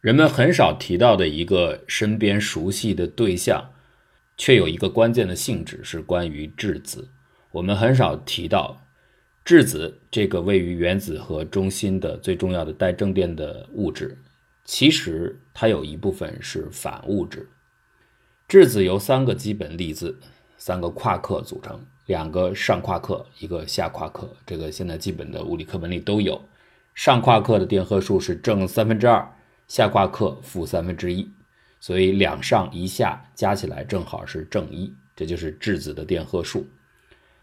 人们很少提到的一个身边熟悉的对象，却有一个关键的性质是关于质子。我们很少提到质子这个位于原子核中心的最重要的带正电的物质，其实它有一部分是反物质。质子由三个基本粒子、三个夸克组成，两个上夸克，一个下夸克。这个现在基本的物理课本里都有。上夸克的电荷数是正三分之二，下夸克负三分之一，所以两上一下加起来正好是正一，这就是质子的电荷数。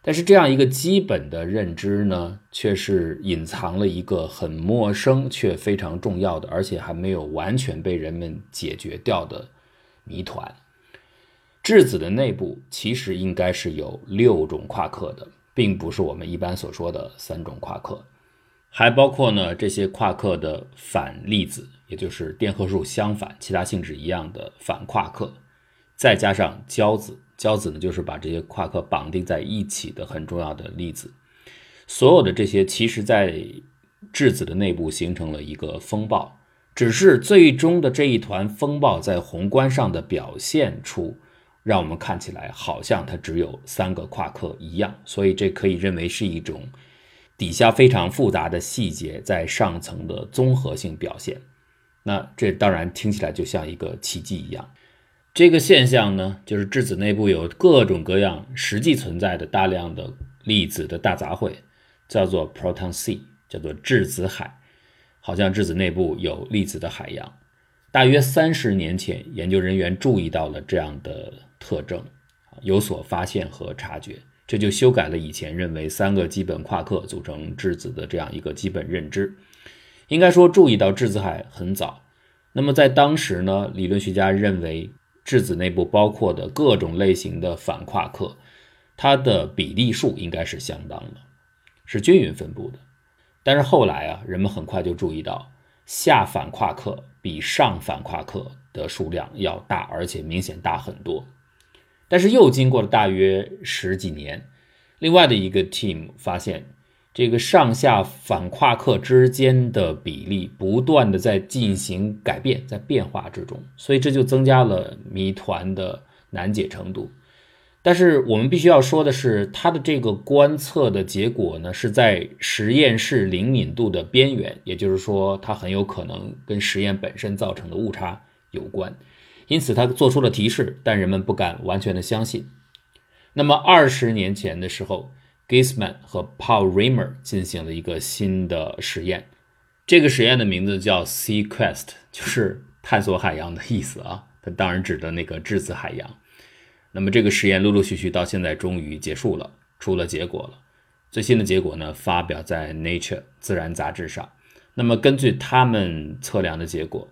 但是这样一个基本的认知呢，却是隐藏了一个很陌生却非常重要的，而且还没有完全被人们解决掉的谜团。质子的内部其实应该是有六种夸克的，并不是我们一般所说的三种夸克，还包括呢这些夸克的反粒子，也就是电荷数相反、其他性质一样的反夸克，再加上胶子，胶子呢就是把这些夸克绑定在一起的很重要的粒子。所有的这些，其实在质子的内部形成了一个风暴，只是最终的这一团风暴在宏观上的表现出。让我们看起来好像它只有三个夸克一样，所以这可以认为是一种底下非常复杂的细节在上层的综合性表现。那这当然听起来就像一个奇迹一样。这个现象呢，就是质子内部有各种各样实际存在的大量的粒子的大杂烩，叫做 proton sea，叫做质子海，好像质子内部有粒子的海洋。大约三十年前，研究人员注意到了这样的。特征有所发现和察觉，这就修改了以前认为三个基本夸克组成质子的这样一个基本认知。应该说，注意到质子海很早。那么在当时呢，理论学家认为质子内部包括的各种类型的反夸克，它的比例数应该是相当的，是均匀分布的。但是后来啊，人们很快就注意到下反夸克比上反夸克的数量要大，而且明显大很多。但是又经过了大约十几年，另外的一个 team 发现，这个上下反夸克之间的比例不断的在进行改变，在变化之中，所以这就增加了谜团的难解程度。但是我们必须要说的是，它的这个观测的结果呢，是在实验室灵敏度的边缘，也就是说，它很有可能跟实验本身造成的误差有关。因此，他做出了提示，但人们不敢完全的相信。那么，二十年前的时候，Gisman 和 Paul Reimer 进行了一个新的实验，这个实验的名字叫 Sequest，就是探索海洋的意思啊。它当然指的那个质子海洋。那么，这个实验陆陆续续到现在终于结束了，出了结果了。最新的结果呢，发表在 Nature 自然杂志上。那么，根据他们测量的结果。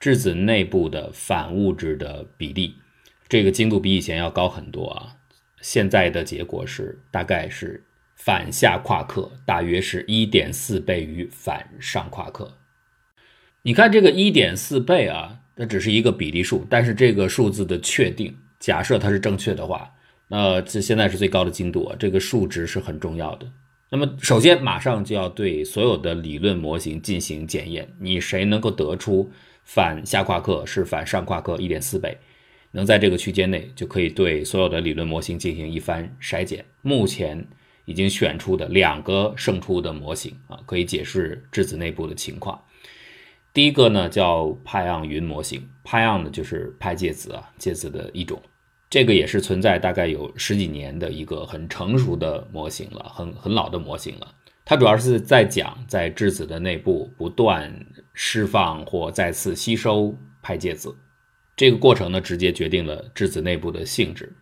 质子内部的反物质的比例，这个精度比以前要高很多啊！现在的结果是，大概是反下夸克大约是一点四倍于反上夸克。你看这个一点四倍啊，那只是一个比例数，但是这个数字的确定，假设它是正确的话，那这现在是最高的精度啊，这个数值是很重要的。那么首先马上就要对所有的理论模型进行检验，你谁能够得出？反下夸克是反上夸克一点四倍，能在这个区间内，就可以对所有的理论模型进行一番筛检。目前已经选出的两个胜出的模型啊，可以解释质子内部的情况。第一个呢叫派昂云模型，派昂呢就是派介子啊，介子的一种，这个也是存在大概有十几年的一个很成熟的模型了，很很老的模型了。它主要是在讲在质子的内部不断。释放或再次吸收派介子，这个过程呢，直接决定了质子内部的性质。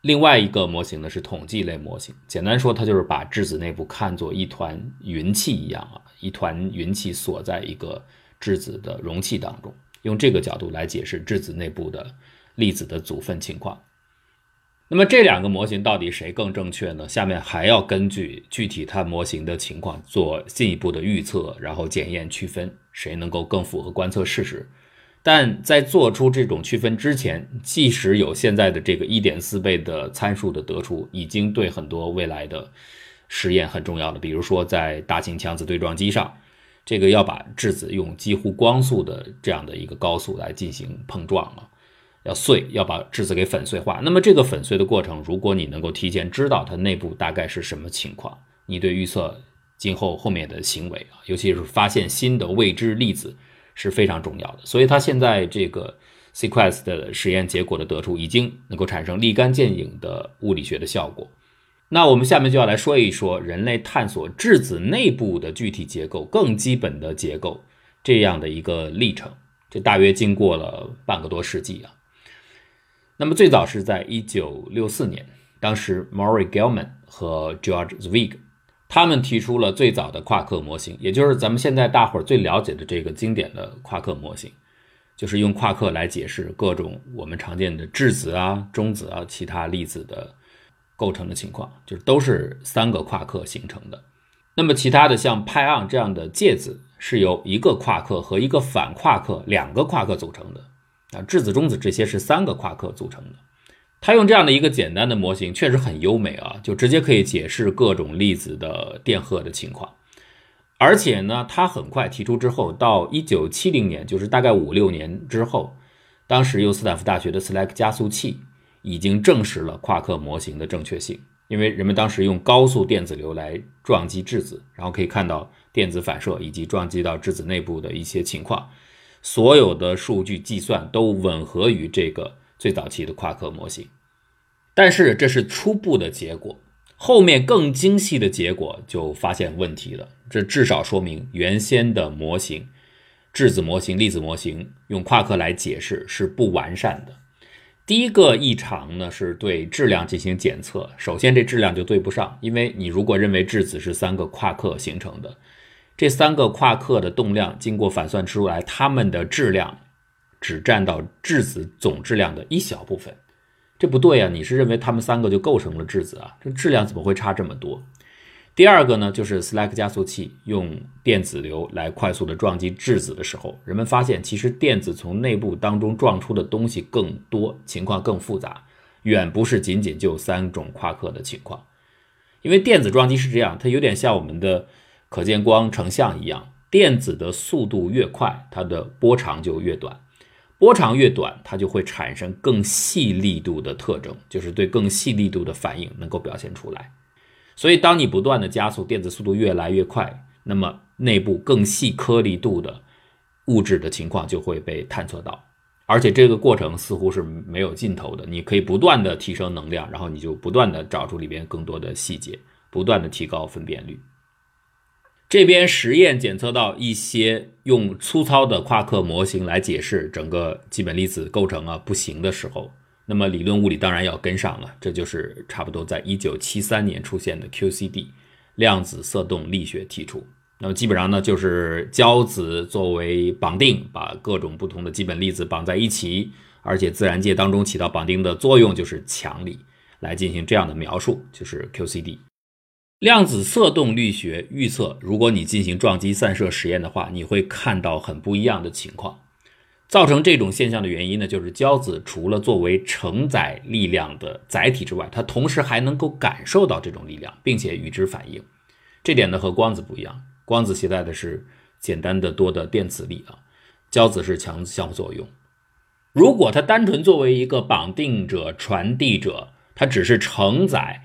另外一个模型呢是统计类模型，简单说，它就是把质子内部看作一团云气一样啊，一团云气锁在一个质子的容器当中，用这个角度来解释质子内部的粒子的组分情况。那么这两个模型到底谁更正确呢？下面还要根据具体它模型的情况做进一步的预测，然后检验区分谁能够更符合观测事实。但在做出这种区分之前，即使有现在的这个一点四倍的参数的得出，已经对很多未来的实验很重要了。比如说在大型强子对撞机上，这个要把质子用几乎光速的这样的一个高速来进行碰撞啊，要碎，要把质子给粉碎化。那么这个粉碎的过程，如果你能够提前知道它内部大概是什么情况，你对预测今后后面的行为啊，尤其是发现新的未知粒子是非常重要的。所以它现在这个 Sequence 的实验结果的得出，已经能够产生立竿见影的物理学的效果。那我们下面就要来说一说人类探索质子内部的具体结构、更基本的结构这样的一个历程。这大约经过了半个多世纪啊。那么最早是在1964年，当时 Maury Gell-Mann 和 George Zweig 他们提出了最早的夸克模型，也就是咱们现在大伙儿最了解的这个经典的夸克模型，就是用夸克来解释各种我们常见的质子啊、中子啊、其他粒子的。构成的情况就是都是三个夸克形成的，那么其他的像派昂这样的介子是由一个夸克和一个反夸克两个夸克组成的啊，质子中子这些是三个夸克组成的。他用这样的一个简单的模型确实很优美啊，就直接可以解释各种粒子的电荷的情况，而且呢，他很快提出之后，到一九七零年，就是大概五六年之后，当时由斯坦福大学的斯莱克加速器。已经证实了夸克模型的正确性，因为人们当时用高速电子流来撞击质子，然后可以看到电子反射以及撞击到质子内部的一些情况，所有的数据计算都吻合于这个最早期的夸克模型。但是这是初步的结果，后面更精细的结果就发现问题了。这至少说明原先的模型，质子模型、粒子模型用夸克来解释是不完善的。第一个异常呢，是对质量进行检测。首先，这质量就对不上，因为你如果认为质子是三个夸克形成的，这三个夸克的动量经过反算出来，它们的质量只占到质子总质量的一小部分，这不对啊！你是认为它们三个就构成了质子啊？这质量怎么会差这么多？第二个呢，就是斯莱克加速器用电子流来快速的撞击质子的时候，人们发现其实电子从内部当中撞出的东西更多，情况更复杂，远不是仅仅就三种夸克的情况。因为电子撞击是这样，它有点像我们的可见光成像一样，电子的速度越快，它的波长就越短，波长越短，它就会产生更细力度的特征，就是对更细力度的反应能够表现出来。所以，当你不断的加速，电子速度越来越快，那么内部更细颗粒度的物质的情况就会被探测到，而且这个过程似乎是没有尽头的。你可以不断的提升能量，然后你就不断的找出里边更多的细节，不断的提高分辨率。这边实验检测到一些用粗糙的夸克模型来解释整个基本粒子构成啊不行的时候。那么理论物理当然要跟上了，这就是差不多在一九七三年出现的 QCD 量子色动力学提出。那么基本上呢，就是胶子作为绑定，把各种不同的基本粒子绑在一起，而且自然界当中起到绑定的作用就是强力，来进行这样的描述，就是 QCD 量子色动力学预测，如果你进行撞击散射实验的话，你会看到很不一样的情况。造成这种现象的原因呢，就是胶子除了作为承载力量的载体之外，它同时还能够感受到这种力量，并且与之反应。这点呢和光子不一样，光子携带的是简单的多的电磁力啊，胶子是强相互作用。如果它单纯作为一个绑定者、传递者，它只是承载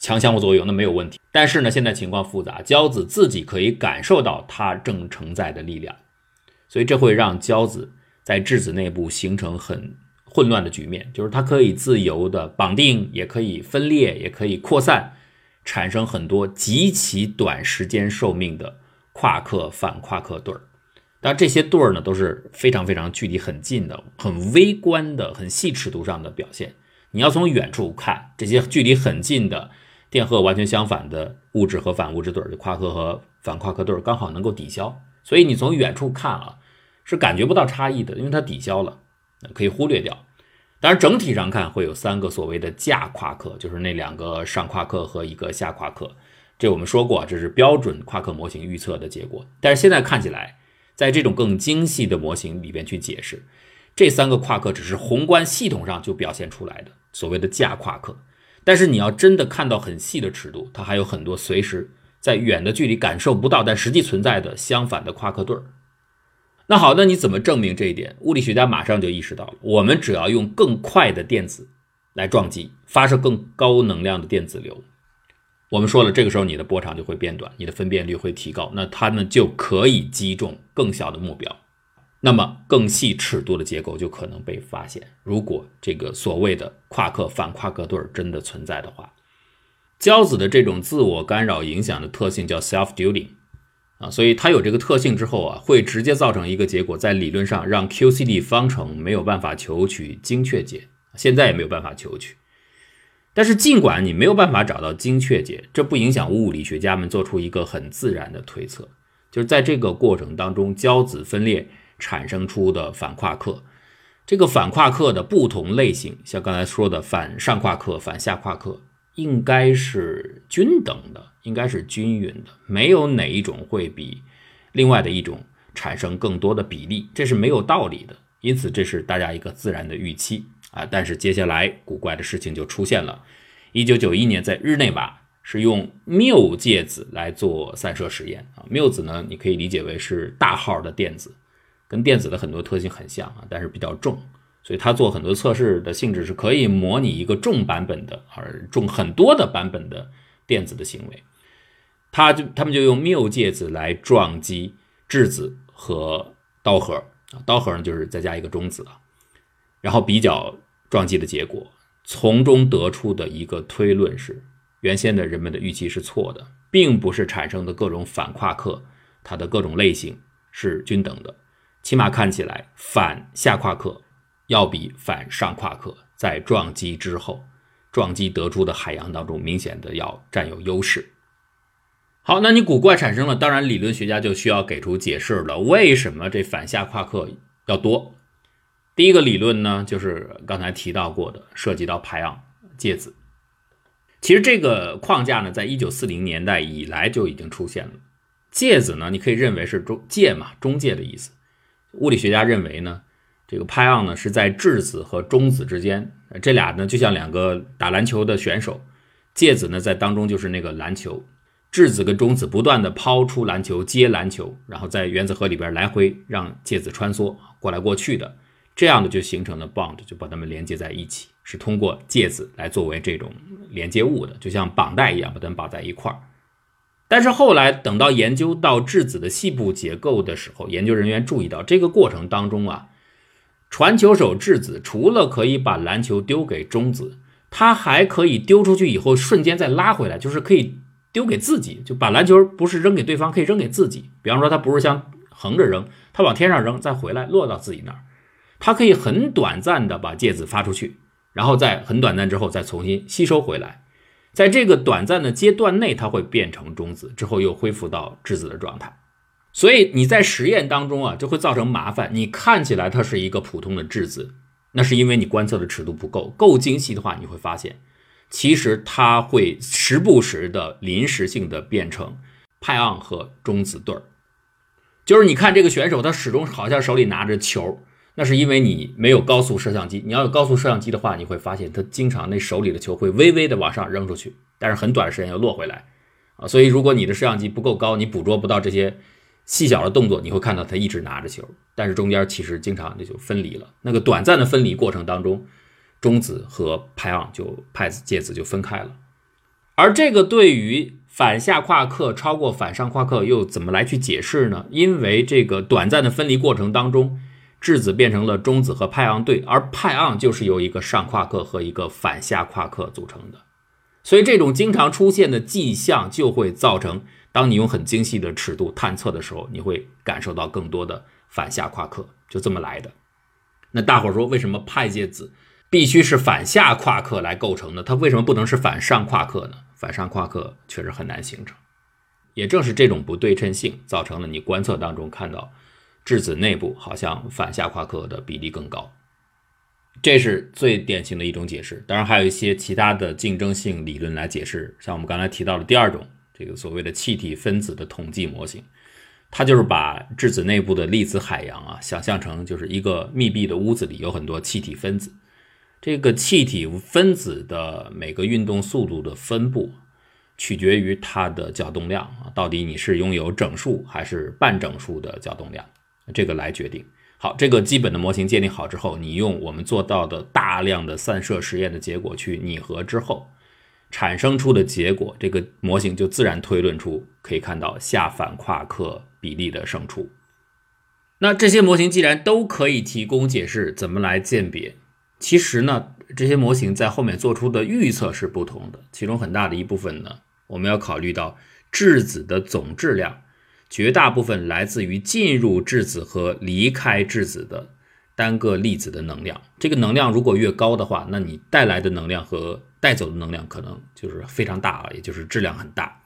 强相互作用，那没有问题。但是呢，现在情况复杂，胶子自己可以感受到它正承载的力量，所以这会让胶子。在质子内部形成很混乱的局面，就是它可以自由的绑定，也可以分裂，也可以扩散，产生很多极其短时间寿命的夸克反夸克对儿。但，这些对儿呢都是非常非常距离很近的、很微观的、很细尺度上的表现。你要从远处看，这些距离很近的电荷完全相反的物质和反物质对儿，就夸克和反夸克对儿刚好能够抵消，所以你从远处看啊。是感觉不到差异的，因为它抵消了，可以忽略掉。当然，整体上看会有三个所谓的价夸克，就是那两个上夸克和一个下夸克。这我们说过，这是标准夸克模型预测的结果。但是现在看起来，在这种更精细的模型里边去解释，这三个夸克只是宏观系统上就表现出来的所谓的价夸克。但是你要真的看到很细的尺度，它还有很多随时在远的距离感受不到，但实际存在的相反的夸克对儿。那好，那你怎么证明这一点？物理学家马上就意识到了，我们只要用更快的电子来撞击，发射更高能量的电子流。我们说了，这个时候你的波长就会变短，你的分辨率会提高，那它们就可以击中更小的目标，那么更细尺度的结构就可能被发现。如果这个所谓的夸克反夸克对儿真的存在的话，胶子的这种自我干扰影响的特性叫 self-dueling。啊，所以它有这个特性之后啊，会直接造成一个结果，在理论上让 QCD 方程没有办法求取精确解，现在也没有办法求取。但是尽管你没有办法找到精确解，这不影响物理学家们做出一个很自然的推测，就是在这个过程当中，胶子分裂产生出的反夸克，这个反夸克的不同类型，像刚才说的反上夸克、反下夸克，应该是均等的。应该是均匀的，没有哪一种会比另外的一种产生更多的比例，这是没有道理的。因此，这是大家一个自然的预期啊。但是接下来古怪的事情就出现了。一九九一年，在日内瓦是用缪介子来做散射实验啊。缪子呢，你可以理解为是大号的电子，跟电子的很多特性很像啊，但是比较重，所以它做很多测试的性质是可以模拟一个重版本的，而重很多的版本的电子的行为。他就他们就用缪介子来撞击质子和刀核啊，刀核呢就是再加一个中子啊，然后比较撞击的结果，从中得出的一个推论是，原先的人们的预期是错的，并不是产生的各种反夸克，它的各种类型是均等的，起码看起来反下夸克要比反上夸克在撞击之后撞击得出的海洋当中明显的要占有优势。好，那你古怪产生了，当然理论学家就需要给出解释了。为什么这反下夸克要多？第一个理论呢，就是刚才提到过的，涉及到排氧介子。其实这个框架呢，在一九四零年代以来就已经出现了。介子呢，你可以认为是中介嘛，中介的意思。物理学家认为呢，这个派昂呢是在质子和中子之间，这俩呢就像两个打篮球的选手，介子呢在当中就是那个篮球。质子跟中子不断的抛出篮球接篮球，然后在原子核里边来回让介子穿梭过来过去的，这样的就形成了 bond，就把它们连接在一起，是通过介子来作为这种连接物的，就像绑带一样把它们绑在一块儿。但是后来等到研究到质子的细部结构的时候，研究人员注意到这个过程当中啊，传球手质子除了可以把篮球丢给中子，它还可以丢出去以后瞬间再拉回来，就是可以。丢给自己，就把篮球不是扔给对方，可以扔给自己。比方说，他不是像横着扔，他往天上扔，再回来落到自己那儿，他可以很短暂的把介子发出去，然后在很短暂之后再重新吸收回来。在这个短暂的阶段内，它会变成中子，之后又恢复到质子的状态。所以你在实验当中啊，就会造成麻烦。你看起来它是一个普通的质子，那是因为你观测的尺度不够，够精细的话，你会发现。其实它会时不时的临时性的变成派昂和中子对儿，就是你看这个选手，他始终好像手里拿着球，那是因为你没有高速摄像机。你要有高速摄像机的话，你会发现他经常那手里的球会微微的往上扔出去，但是很短时间又落回来啊。所以如果你的摄像机不够高，你捕捉不到这些细小的动作，你会看到他一直拿着球，但是中间其实经常那就分离了。那个短暂的分离过程当中。中子和派昂就派子介子就分开了，而这个对于反下夸克超过反上夸克又怎么来去解释呢？因为这个短暂的分离过程当中，质子变成了中子和派昂对，而派昂就是由一个上夸克和一个反下夸克组成的，所以这种经常出现的迹象就会造成，当你用很精细的尺度探测的时候，你会感受到更多的反下夸克，就这么来的。那大伙儿说，为什么派介子？必须是反下夸克来构成的，它为什么不能是反上夸克呢？反上夸克确实很难形成。也正是这种不对称性，造成了你观测当中看到质子内部好像反下夸克的比例更高。这是最典型的一种解释。当然，还有一些其他的竞争性理论来解释，像我们刚才提到的第二种，这个所谓的气体分子的统计模型，它就是把质子内部的粒子海洋啊，想象成就是一个密闭的屋子里有很多气体分子。这个气体分子的每个运动速度的分布，取决于它的角动量啊，到底你是拥有整数还是半整数的角动量，这个来决定。好，这个基本的模型建立好之后，你用我们做到的大量的散射实验的结果去拟合之后，产生出的结果，这个模型就自然推论出可以看到下反夸克比例的胜出。那这些模型既然都可以提供解释，怎么来鉴别？其实呢，这些模型在后面做出的预测是不同的，其中很大的一部分呢，我们要考虑到质子的总质量。绝大部分来自于进入质子和离开质子的单个粒子的能量。这个能量如果越高的话，那你带来的能量和带走的能量可能就是非常大啊，也就是质量很大。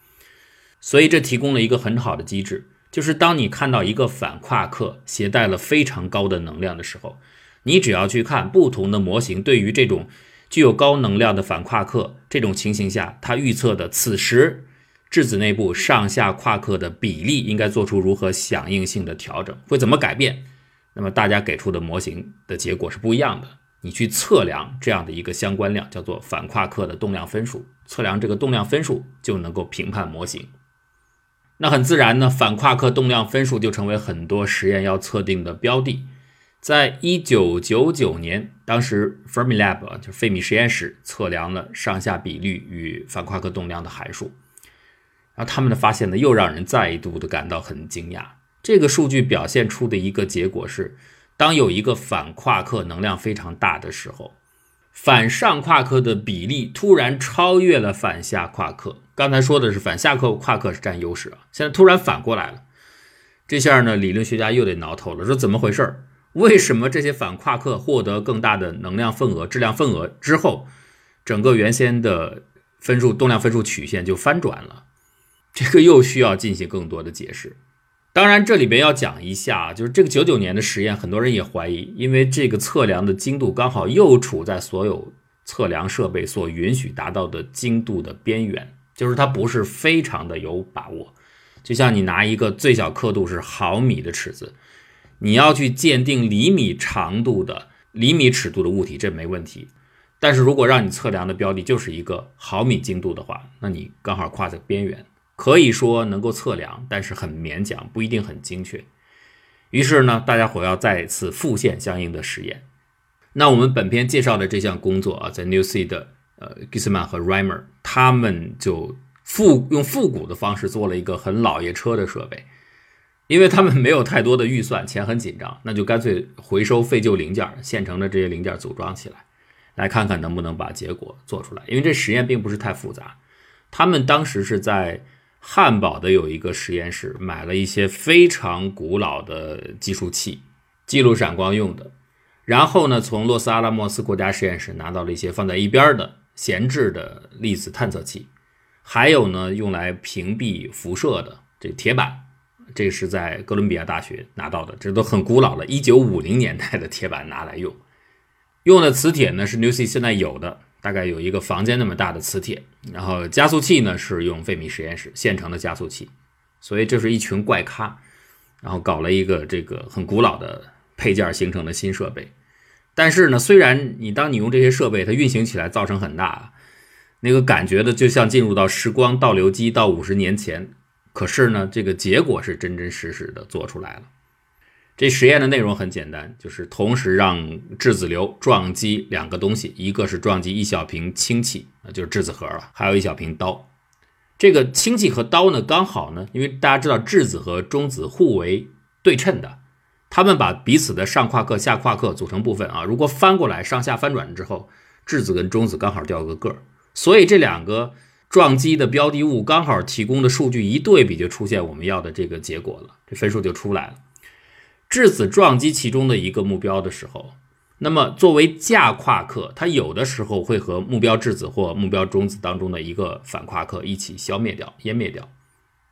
所以这提供了一个很好的机制，就是当你看到一个反夸克携带了非常高的能量的时候，你只要去看不同的模型对于这种具有高能量的反夸克这种情形下，它预测的此时。质子内部上下夸克的比例应该做出如何响应性的调整？会怎么改变？那么大家给出的模型的结果是不一样的。你去测量这样的一个相关量，叫做反夸克的动量分数，测量这个动量分数就能够评判模型。那很自然呢，反夸克动量分数就成为很多实验要测定的标的。在一九九九年，当时 Fermilab 就费米实验室测量了上下比率与反夸克动量的函数。然后他们的发现呢，又让人再度的感到很惊讶。这个数据表现出的一个结果是，当有一个反夸克能量非常大的时候，反上夸克的比例突然超越了反下夸克。刚才说的是反下克夸克是占优势啊，现在突然反过来了。这下呢，理论学家又得挠头了，说怎么回事？为什么这些反夸克获得更大的能量份额、质量份额之后，整个原先的分数动量分数曲线就翻转了？这个又需要进行更多的解释。当然，这里边要讲一下，就是这个九九年的实验，很多人也怀疑，因为这个测量的精度刚好又处在所有测量设备所允许达到的精度的边缘，就是它不是非常的有把握。就像你拿一个最小刻度是毫米的尺子，你要去鉴定厘米长度的厘米尺度的物体，这没问题。但是如果让你测量的标的就是一个毫米精度的话，那你刚好跨在边缘。可以说能够测量，但是很勉强，不一定很精确。于是呢，大家伙要再次复现相应的实验。那我们本篇介绍的这项工作啊，在 New Seed 的呃 Gisman 和 Rimer 他们就复用复古的方式做了一个很老爷车的设备，因为他们没有太多的预算，钱很紧张，那就干脆回收废旧零件，现成的这些零件组装起来，来看看能不能把结果做出来。因为这实验并不是太复杂，他们当时是在。汉堡的有一个实验室，买了一些非常古老的计数器，记录闪光用的。然后呢，从洛斯阿拉莫斯国家实验室拿到了一些放在一边的闲置的粒子探测器，还有呢，用来屏蔽辐射的这铁板，这是在哥伦比亚大学拿到的，这都很古老了，一九五零年代的铁板拿来用。用的磁铁呢是 Newsy 现在有的。大概有一个房间那么大的磁铁，然后加速器呢是用费米实验室现成的加速器，所以这是一群怪咖，然后搞了一个这个很古老的配件形成的新设备。但是呢，虽然你当你用这些设备，它运行起来噪声很大，那个感觉的就像进入到时光倒流机到五十年前，可是呢，这个结果是真真实实的做出来了。这实验的内容很简单，就是同时让质子流撞击两个东西，一个是撞击一小瓶氢气，那就是质子核了，还有一小瓶氘。这个氢气和氘呢，刚好呢，因为大家知道质子和中子互为对称的，它们把彼此的上夸克、下夸克组成部分啊，如果翻过来上下翻转之后，质子跟中子刚好掉个个儿，所以这两个撞击的标的物刚好提供的数据一对比，就出现我们要的这个结果了，这分数就出来了。质子撞击其中的一个目标的时候，那么作为价夸克，它有的时候会和目标质子或目标中子当中的一个反夸克一起消灭掉、湮灭掉。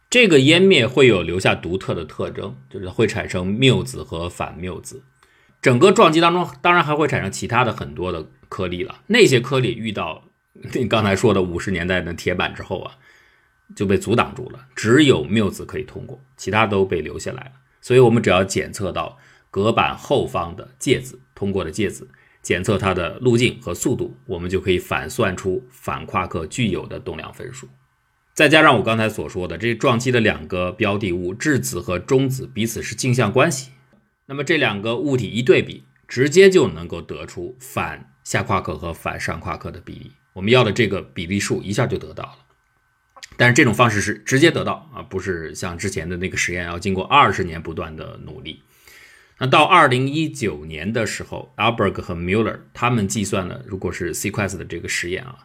这个湮灭会有留下独特的特征，就是会产生谬子和反谬子。整个撞击当中，当然还会产生其他的很多的颗粒了。那些颗粒遇到 你刚才说的五十年代的铁板之后啊，就被阻挡住了，只有谬子可以通过，其他都被留下来了。所以，我们只要检测到隔板后方的介子通过的介子，检测它的路径和速度，我们就可以反算出反夸克具有的动量分数。再加上我刚才所说的这撞击的两个标的物质子和中子彼此是镜像关系，那么这两个物体一对比，直接就能够得出反下夸克和反上夸克的比例。我们要的这个比例数一下就得到了。但是这种方式是直接得到啊，不是像之前的那个实验要经过二十年不断的努力。那到二零一九年的时候，Alberg 和 Muller 他们计算了，如果是 Sequence 的这个实验啊，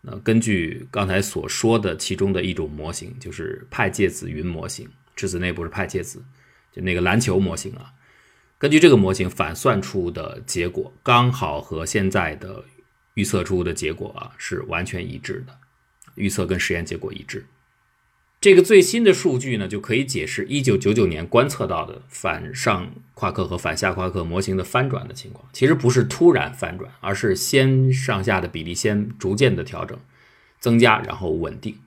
那根据刚才所说的其中的一种模型，就是派介子云模型，质子内部是派介子，就那个篮球模型啊。根据这个模型反算出的结果，刚好和现在的预测出的结果啊是完全一致的。预测跟实验结果一致，这个最新的数据呢，就可以解释1999年观测到的反上夸克和反下夸克模型的翻转的情况。其实不是突然翻转，而是先上下的比例先逐渐的调整、增加，然后稳定，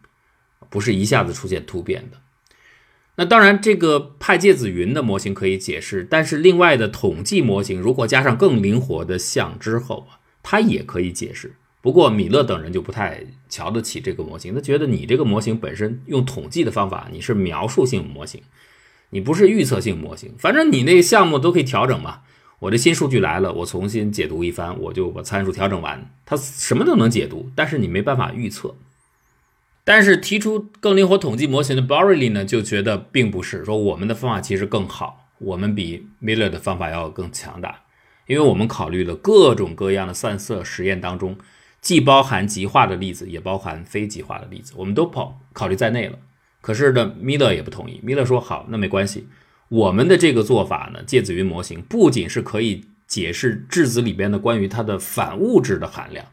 不是一下子出现突变的。那当然，这个派介子云的模型可以解释，但是另外的统计模型如果加上更灵活的项之后啊，它也可以解释。不过米勒等人就不太瞧得起这个模型，他觉得你这个模型本身用统计的方法，你是描述性模型，你不是预测性模型。反正你那个项目都可以调整嘛。我这新数据来了，我重新解读一番，我就把参数调整完，它什么都能解读，但是你没办法预测。但是提出更灵活统计模型的 b o r r l y 呢，就觉得并不是说我们的方法其实更好，我们比 Miller 的方法要更强大，因为我们考虑了各种各样的散射实验当中。既包含极化的例子，也包含非极化的例子，我们都考考虑在内了。可是呢，米勒也不同意。米勒说：“好，那没关系。我们的这个做法呢，介子云模型不仅是可以解释质子里边的关于它的反物质的含量，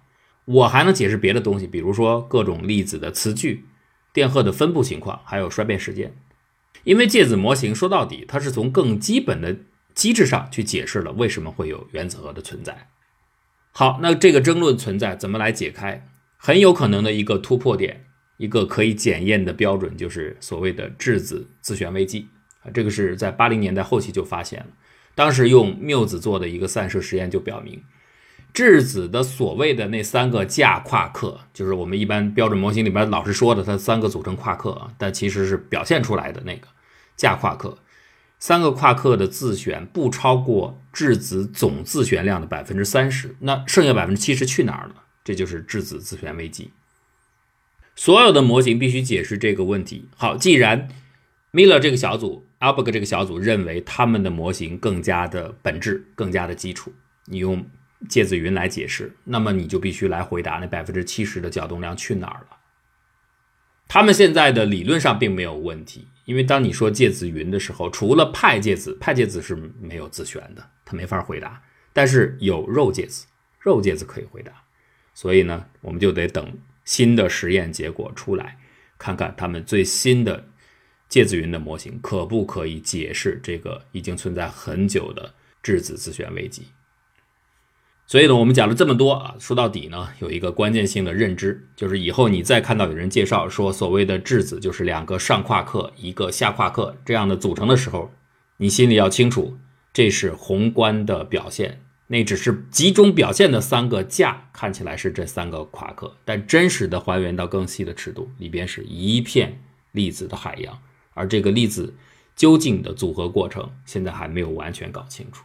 我还能解释别的东西，比如说各种粒子的磁矩、电荷的分布情况，还有衰变时间。因为介子模型说到底，它是从更基本的机制上去解释了为什么会有原子核的存在。”好，那这个争论存在，怎么来解开？很有可能的一个突破点，一个可以检验的标准，就是所谓的质子自旋微机啊。这个是在八零年代后期就发现了，当时用缪子做的一个散射实验就表明，质子的所谓的那三个价夸克，就是我们一般标准模型里边老是说的它三个组成夸克啊，但其实是表现出来的那个价夸克。三个夸克的自旋不超过质子总自旋量的百分之三十，那剩下百分之七十去哪儿了？这就是质子自旋危机。所有的模型必须解释这个问题。好，既然 Miller 这个小组、Alberg 这个小组认为他们的模型更加的本质、更加的基础，你用介子云来解释，那么你就必须来回答那百分之七十的角动量去哪儿了。他们现在的理论上并没有问题。因为当你说介子云的时候，除了派介子，派介子是没有自旋的，它没法回答。但是有肉介子，肉介子可以回答。所以呢，我们就得等新的实验结果出来，看看他们最新的介子云的模型可不可以解释这个已经存在很久的质子自旋危机。所以呢，我们讲了这么多啊，说到底呢，有一个关键性的认知，就是以后你再看到有人介绍说所谓的质子就是两个上夸克一个下夸克这样的组成的时候，你心里要清楚，这是宏观的表现，那只是集中表现的三个价，看起来是这三个夸克，但真实的还原到更细的尺度，里边是一片粒子的海洋，而这个粒子究竟的组合过程，现在还没有完全搞清楚。